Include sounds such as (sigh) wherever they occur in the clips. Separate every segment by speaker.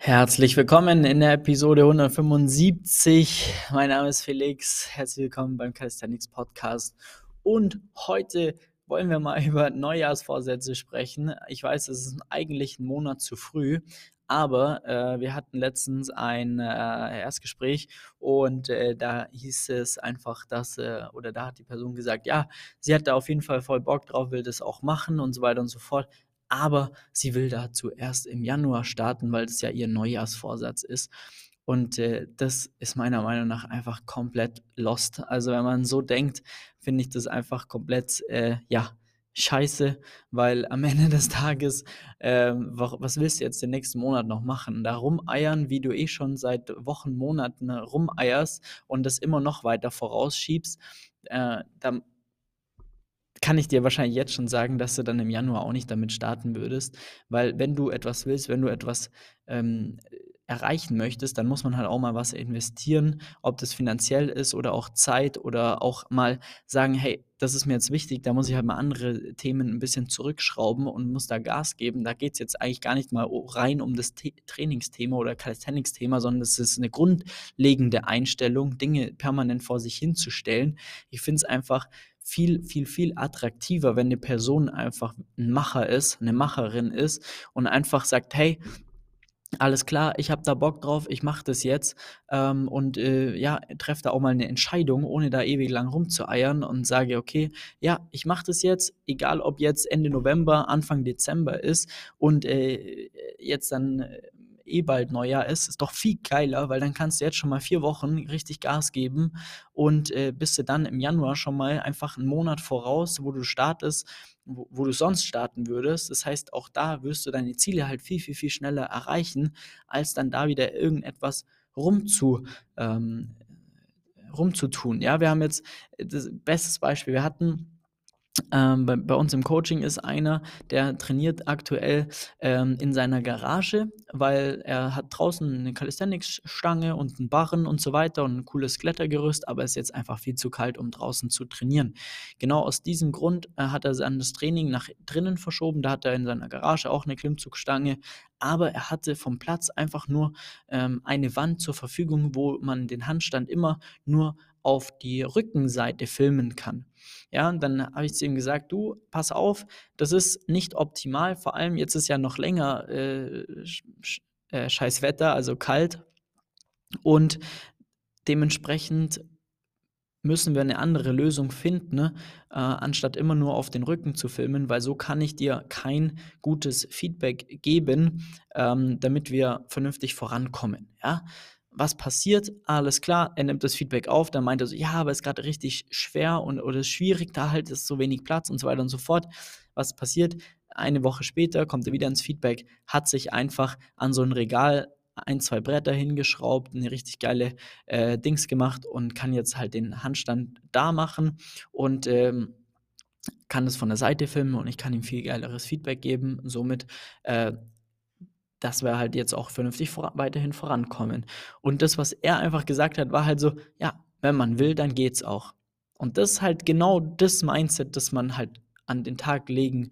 Speaker 1: Herzlich willkommen in der Episode 175. Mein Name ist Felix. Herzlich willkommen beim Calisthenics Podcast. Und heute wollen wir mal (laughs) über Neujahrsvorsätze sprechen. Ich weiß, es ist eigentlich ein Monat zu früh, aber äh, wir hatten letztens ein äh, Erstgespräch und äh, da hieß es einfach, dass, äh, oder da hat die Person gesagt, ja, sie hat da auf jeden Fall voll Bock drauf, will das auch machen und so weiter und so fort aber sie will dazu erst im Januar starten, weil das ja ihr Neujahrsvorsatz ist. Und äh, das ist meiner Meinung nach einfach komplett lost. Also wenn man so denkt, finde ich das einfach komplett, äh, ja, scheiße, weil am (laughs) Ende des Tages, äh, was willst du jetzt den nächsten Monat noch machen? Da rumeiern, wie du eh schon seit Wochen, Monaten rumeierst und das immer noch weiter vorausschiebst, äh, da kann ich dir wahrscheinlich jetzt schon sagen, dass du dann im Januar auch nicht damit starten würdest, weil wenn du etwas willst, wenn du etwas ähm, erreichen möchtest, dann muss man halt auch mal was investieren, ob das finanziell ist oder auch Zeit oder auch mal sagen, hey, das ist mir jetzt wichtig, da muss ich halt mal andere Themen ein bisschen zurückschrauben und muss da Gas geben. Da geht es jetzt eigentlich gar nicht mal rein um das Trainingsthema oder Calisthenics-Thema, sondern es ist eine grundlegende Einstellung, Dinge permanent vor sich hinzustellen. Ich finde es einfach viel, viel, viel attraktiver, wenn eine Person einfach ein Macher ist, eine Macherin ist und einfach sagt, hey, alles klar, ich habe da Bock drauf, ich mache das jetzt ähm, und äh, ja, treffe da auch mal eine Entscheidung, ohne da ewig lang rumzueiern und sage, okay, ja, ich mache das jetzt, egal ob jetzt Ende November, Anfang Dezember ist und äh, jetzt dann äh, eh bald Neujahr ist, ist doch viel geiler, weil dann kannst du jetzt schon mal vier Wochen richtig Gas geben und äh, bist du dann im Januar schon mal einfach einen Monat voraus, wo du startest, wo, wo, du sonst starten würdest. Das heißt, auch da wirst du deine Ziele halt viel, viel, viel schneller erreichen, als dann da wieder irgendetwas rumzu, ähm, rumzutun. Ja, wir haben jetzt das bestes Beispiel. Wir hatten ähm, bei, bei, uns im Coaching ist einer, der trainiert aktuell ähm, in seiner Garage, weil er hat draußen eine Calisthenics-Stange und einen Barren und so weiter und ein cooles Klettergerüst, aber es ist jetzt einfach viel zu kalt, um draußen zu trainieren. Genau aus diesem Grund äh, hat er dann das Training nach drinnen verschoben. Da hat er in seiner Garage auch eine Klimmzugstange, aber er hatte vom Platz einfach nur ähm, eine Wand zur Verfügung, wo man den Handstand immer nur auf die Rückenseite filmen kann. Ja, und dann habe ich zu ihm gesagt, du, pass auf, das ist nicht optimal, vor allem jetzt ist ja noch länger äh, äh, scheiß Wetter, also kalt und dementsprechend müssen wir eine andere Lösung finden, ne? äh, anstatt immer nur auf den Rücken zu filmen, weil so kann ich dir kein gutes Feedback geben, ähm, damit wir vernünftig vorankommen. Ja? Was passiert? Alles klar, er nimmt das Feedback auf, dann meint er so, ja, aber es ist gerade richtig schwer und oder schwierig, da halt ist so wenig Platz und so weiter und so fort. Was passiert? Eine Woche später kommt er wieder ins Feedback, hat sich einfach an so ein Regal ein, zwei Bretter hingeschraubt, eine richtig geile äh, Dings gemacht und kann jetzt halt den Handstand da machen und ähm, kann das von der Seite filmen und ich kann ihm viel geileres Feedback geben. Somit äh, dass wir halt jetzt auch vernünftig vor weiterhin vorankommen. Und das, was er einfach gesagt hat, war halt so, ja, wenn man will, dann geht's auch. Und das ist halt genau das Mindset, das man halt an den Tag legen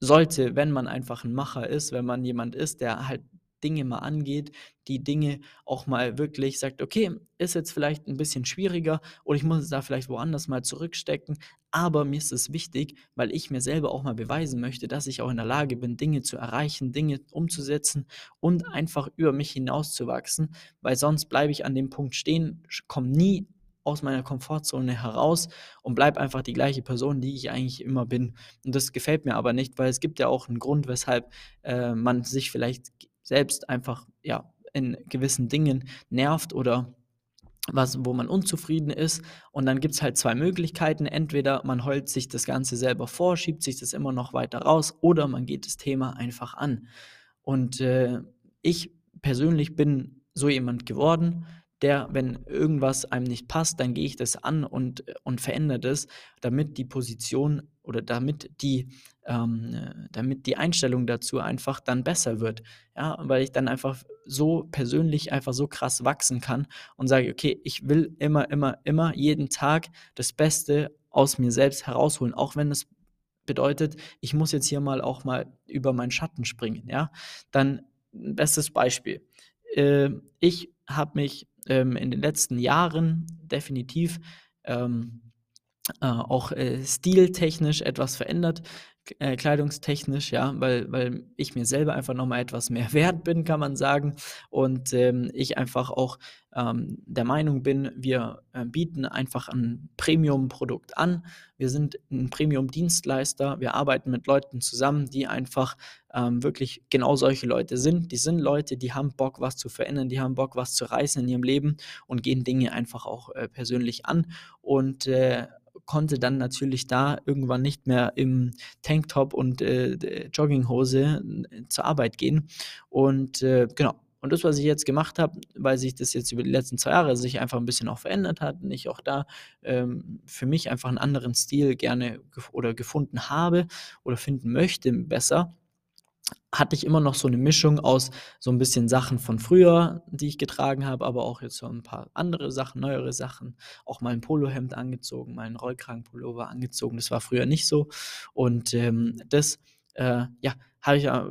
Speaker 1: sollte, wenn man einfach ein Macher ist, wenn man jemand ist, der halt Dinge mal angeht, die Dinge auch mal wirklich sagt, okay, ist jetzt vielleicht ein bisschen schwieriger oder ich muss es da vielleicht woanders mal zurückstecken, aber mir ist es wichtig, weil ich mir selber auch mal beweisen möchte, dass ich auch in der Lage bin, Dinge zu erreichen, Dinge umzusetzen und einfach über mich hinauszuwachsen, weil sonst bleibe ich an dem Punkt stehen, komme nie aus meiner Komfortzone heraus und bleibe einfach die gleiche Person, die ich eigentlich immer bin. Und das gefällt mir aber nicht, weil es gibt ja auch einen Grund, weshalb äh, man sich vielleicht selbst einfach ja in gewissen Dingen nervt oder was, wo man unzufrieden ist. Und dann gibt es halt zwei Möglichkeiten. Entweder man heult sich das Ganze selber vor, schiebt sich das immer noch weiter raus, oder man geht das Thema einfach an. Und äh, ich persönlich bin so jemand geworden, der, wenn irgendwas einem nicht passt, dann gehe ich das an und, und verändere das, damit die Position oder damit die, ähm, damit die Einstellung dazu einfach dann besser wird. Ja, weil ich dann einfach so persönlich einfach so krass wachsen kann und sage, okay, ich will immer, immer, immer jeden Tag das Beste aus mir selbst herausholen, auch wenn es bedeutet, ich muss jetzt hier mal auch mal über meinen Schatten springen, ja, dann bestes Beispiel. Äh, ich habe mich ähm, in den letzten Jahren definitiv ähm, äh, auch äh, stiltechnisch etwas verändert, äh, kleidungstechnisch, ja, weil, weil ich mir selber einfach nochmal etwas mehr (laughs) wert bin, kann man sagen. Und ähm, ich einfach auch ähm, der Meinung bin, wir äh, bieten einfach ein Premium-Produkt an. Wir sind ein Premium-Dienstleister. Wir arbeiten mit Leuten zusammen, die einfach ähm, wirklich genau solche Leute sind. Die sind Leute, die haben Bock, was zu verändern, die haben Bock, was zu reißen in ihrem Leben und gehen Dinge einfach auch äh, persönlich an. Und äh, konnte dann natürlich da irgendwann nicht mehr im Tanktop und äh, Jogginghose äh, zur Arbeit gehen. Und äh, genau. Und das, was ich jetzt gemacht habe, weil sich das jetzt über die letzten zwei Jahre sich einfach ein bisschen auch verändert hat und ich auch da ähm, für mich einfach einen anderen Stil gerne gef oder gefunden habe oder finden möchte besser, hatte ich immer noch so eine Mischung aus so ein bisschen Sachen von früher, die ich getragen habe, aber auch jetzt so ein paar andere Sachen, neuere Sachen. Auch mal ein Polohemd angezogen, mal 'n Rollkragenpullover angezogen. Das war früher nicht so. Und, ähm, das, äh, ja, habe ich, äh,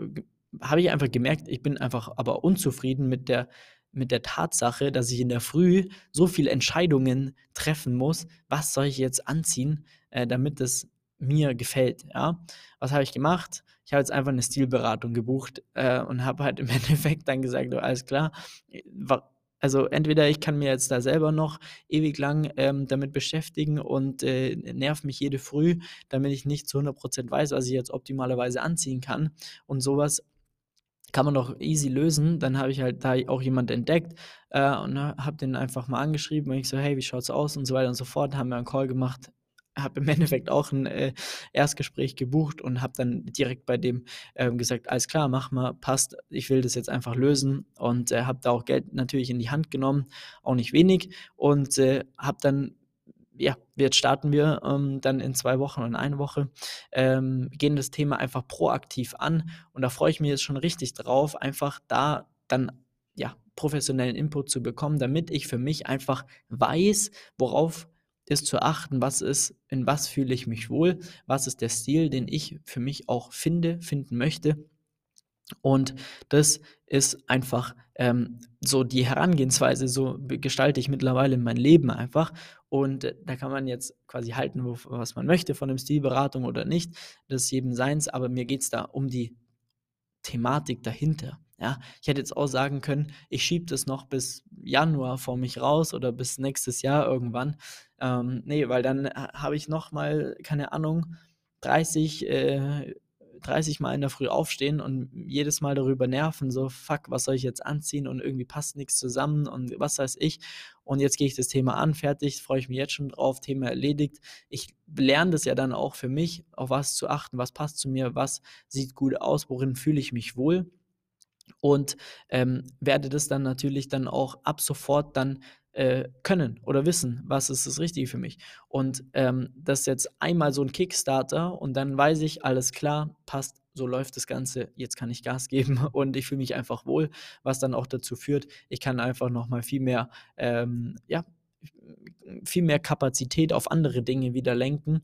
Speaker 1: habe ich einfach gemerkt, ich bin einfach aber unzufrieden mit der mit der Tatsache, dass ich in der Früh so viele Entscheidungen treffen muss: „Was soll ich jetzt anziehen, äh, damit es mir gefällt?“ Ja? Was habe ich gemacht? Ich habe jetzt einfach eine Stilberatung gebucht, äh, und habe halt im (laughs) Endeffekt dann gesagt: „Du, alles klar, wa also entweder ich kann mir jetzt da selber noch ewig lang, ähm, damit beschäftigen und, äh, nerve mich jede Früh, damit ich nicht zu 100% weiß, was ich jetzt optimalerweise anziehen kann. Und sowas kann man doch easy lösen. Dann habe ich halt da auch jemand entdeckt, äh, und habe den einfach mal angeschrieben und ich so: „Hey, wie schaut's aus?“ und so weiter und so fort. Haben wir einen Call gemacht habe im (laughs) Endeffekt auch ein äh, Erstgespräch gebucht und habe dann direkt bei dem, ähm, gesagt: „Alles klar, mach mal, passt. Ich will das jetzt einfach lösen.“ Und, äh, habe da auch Geld natürlich in die Hand genommen, auch nicht wenig und, äh, habe dann ja, jetzt starten wir, ähm, dann in zwei Wochen und in eine Woche, ähm, gehen das Thema einfach proaktiv an und da freue ich mich jetzt schon richtig drauf, einfach da dann, ja, professionellen Input zu bekommen, damit ich für mich einfach weiß, worauf ist zu achten, was ist, in was fühle ich mich wohl, was ist der Stil, den ich für mich auch finde, finden möchte. Und das ist einfach ähm, so die Herangehensweise, so gestalte ich mittlerweile mein Leben einfach. Und da kann man jetzt quasi halten, was man möchte von dem Stilberatung oder nicht, das ist jedem seins, aber mir geht es da um die Thematik dahinter. Ja, ich hätte jetzt auch sagen können, ich schiebe das noch bis Januar vor mich raus oder bis nächstes Jahr irgendwann. Ähm, ne, weil dann habe ich noch mal, keine Ahnung, 30, äh, 30 Mal in der Früh aufstehen und jedes Mal darüber nerven, so: „Fuck, was soll ich jetzt anziehen?“ und irgendwie passt nichts zusammen und was weiß ich. Und jetzt gehe ich das Thema an, fertig, freue ich mich jetzt schon drauf, Thema erledigt. Ich lerne das ja dann auch für mich, auf was zu achten, was passt zu mir, was sieht gut aus, worin fühle ich mich wohl und, ähm, werde das dann natürlich dann auch ab sofort dann, äh, können oder wissen, was ist das Richtige für mich. Und, ähm, das ist jetzt einmal so ein Kickstarter und dann weiß ich, alles klar, passt, so läuft das Ganze, jetzt kann ich Gas (laughs) geben und ich fühle mich einfach wohl, was dann auch dazu führt, ich kann einfach noch mal viel mehr, ähm, ja, viel mehr Kapazität auf andere Dinge wieder lenken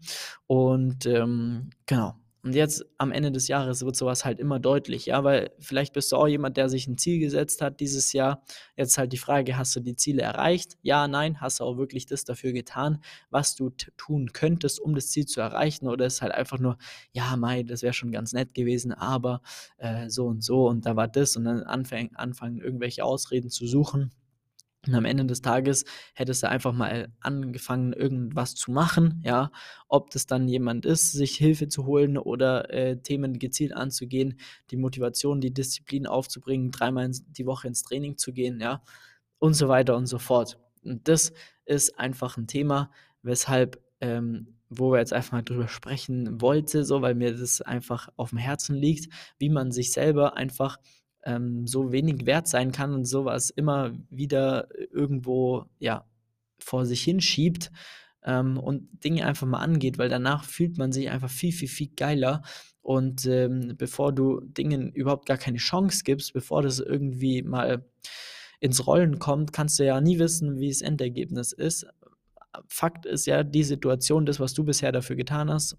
Speaker 1: und, ähm, genau. Und jetzt am Ende des Jahres wird sowas halt immer deutlich, ja, weil vielleicht bist du auch jemand, der sich ein Ziel gesetzt hat dieses Jahr. Jetzt halt die Frage, hast du die Ziele erreicht? Ja, nein, hast du auch wirklich das dafür getan, was du tun könntest, um das Ziel zu erreichen? Oder ist halt einfach nur, ja, Mai, das wäre schon ganz nett gewesen, aber äh, so und so und da war das und dann anfangen, anfangen irgendwelche Ausreden zu suchen. Und am Ende des Tages hättest du einfach mal angefangen, irgendwas zu machen, ja. Ob das dann jemand ist, sich Hilfe zu holen oder äh, Themen gezielt anzugehen, die Motivation, die Disziplin aufzubringen, dreimal die Woche ins Training zu gehen, ja, und so weiter und so fort. Und das ist einfach ein Thema, weshalb, ähm, wo wir jetzt einfach mal drüber sprechen wollte, so, weil mir das einfach auf dem Herzen liegt, wie man sich selber einfach ähm, so wenig wert sein kann und sowas immer wieder irgendwo, ja, vor sich hinschiebt, ähm, und Dinge einfach mal angeht, weil danach fühlt man sich einfach viel, viel, viel geiler. Und, ähm, bevor du Dingen überhaupt gar keine Chance gibst, bevor das irgendwie mal ins Rollen kommt, kannst du ja nie wissen, wie das Endergebnis ist. Fakt ist ja, die Situation, das, was du bisher dafür getan hast,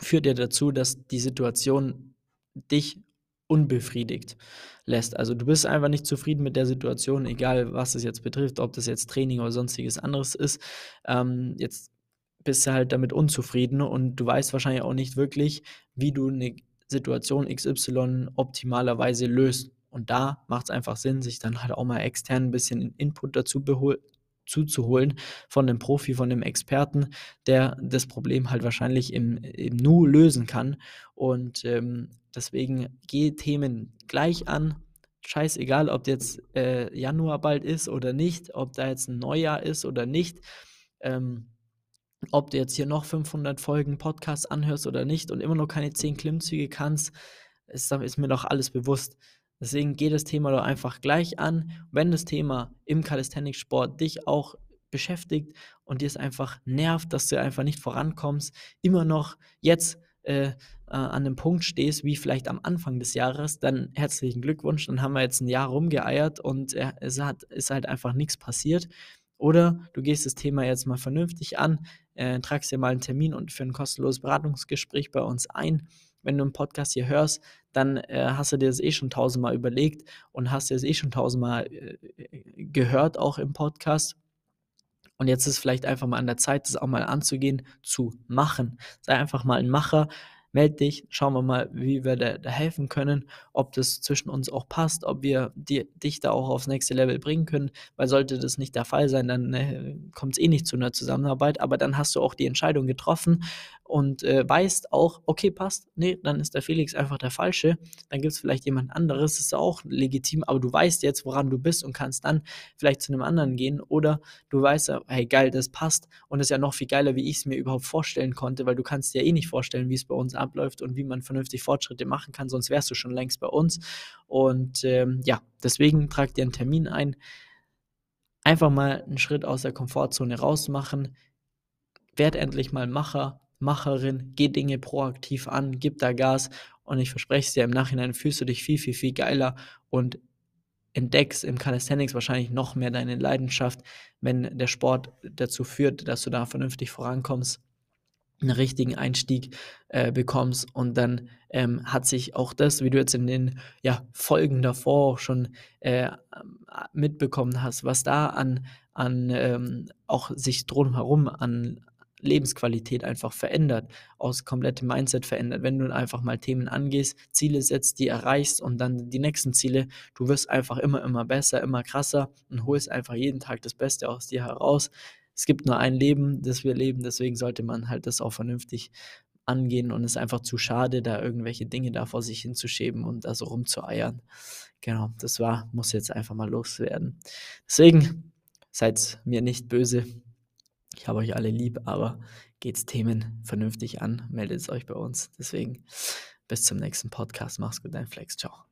Speaker 1: führt ja dazu, dass die Situation dich unbefriedigt lässt. Also du bist einfach nicht zufrieden mit der Situation, egal was es jetzt betrifft, ob das jetzt Training oder sonstiges anderes ist. Ähm, jetzt bist du halt damit unzufrieden und du weißt wahrscheinlich auch nicht wirklich, wie du eine Situation XY optimalerweise löst. Und da macht es einfach Sinn, sich dann halt auch mal extern ein bisschen Input dazu zuzuholen von einem Profi, von einem Experten, der das Problem halt wahrscheinlich im, im Nu lösen kann. Und ähm, deswegen geh Themen gleich an. Scheißegal, ob jetzt äh, Januar bald ist oder nicht, ob da jetzt ein Neujahr ist oder nicht. Ähm, ob du jetzt hier noch 500 Folgen Podcast anhörst oder nicht und immer noch keine 10 Klimmzüge kannst, ist, ist mir doch alles bewusst. Deswegen geh das Thema doch einfach gleich an. Wenn das Thema im Calisthenics-Sport dich auch beschäftigt und dir es einfach nervt, dass du einfach nicht vorankommst, immer noch jetzt äh, äh, an einem Punkt stehst, wie vielleicht am Anfang des Jahres, dann herzlichen Glückwunsch. Dann haben wir jetzt ein Jahr rumgeeiert und äh, es hat, ist halt einfach nichts passiert. Oder du gehst das Thema jetzt mal vernünftig an, äh, tragst dir mal einen Termin und für ein kostenloses Beratungsgespräch bei uns ein. Wenn du einen Podcast hier hörst, dann äh, hast du dir das eh schon tausendmal überlegt und hast dir das eh schon tausendmal äh, gehört, auch im Podcast. Und jetzt ist vielleicht einfach mal an der Zeit, das auch mal anzugehen, zu machen. Sei einfach mal ein Macher, meld dich, schauen wir mal, wie wir da, da, helfen können, ob das zwischen uns auch passt, ob wir die, dich da auch aufs nächste Level bringen können, weil sollte das nicht der Fall sein, dann äh, kommt es eh nicht zu einer Zusammenarbeit, aber dann hast du auch die Entscheidung getroffen und äh, weißt auch, okay, passt, nee, dann ist der Felix einfach der Falsche, dann gibt es vielleicht jemand anderes, ist auch legitim, aber du weißt jetzt, woran du bist und kannst dann vielleicht zu einem anderen gehen oder du weißt, hey, geil, das passt und ist ja noch viel geiler, wie ich es mir überhaupt vorstellen konnte, weil du kannst dir ja eh nicht vorstellen, wie es bei uns abläuft und wie man vernünftig Fortschritte machen kann, sonst wärst du schon längst bei uns. Und ähm, ja, deswegen trag dir einen Termin ein, einfach mal einen Schritt aus der Komfortzone rausmachen, werd endlich mal Macher, Macherin, geh Dinge proaktiv an, gib da Gas und ich verspreche es dir, im Nachhinein fühlst du dich viel, viel, viel geiler und entdeckst im Calisthenics wahrscheinlich noch mehr deine Leidenschaft, wenn der Sport dazu führt, dass du da vernünftig vorankommst einen richtigen Einstieg äh, bekommst und dann ähm, hat sich auch das, wie du jetzt in den ja, Folgen davor auch schon äh, mitbekommen hast, was da an, an ähm, auch sich drumherum an Lebensqualität einfach verändert, aus komplettem Mindset verändert. Wenn du einfach mal Themen angehst, Ziele setzt, die erreichst und dann die nächsten Ziele, du wirst einfach immer, immer besser, immer krasser und holst einfach jeden Tag das Beste aus dir heraus. Es gibt nur ein Leben, das wir leben, deswegen sollte man halt das auch vernünftig angehen und es ist einfach zu schade, da irgendwelche Dinge da vor sich hinzuschieben und da so rumzueiern. Genau, das war, muss jetzt einfach mal loswerden. Deswegen seid mir nicht böse, ich habe euch alle lieb, aber geht's Themen vernünftig an, meldet euch bei uns. Deswegen bis zum nächsten Podcast. Mach's gut, dein Flex. Ciao.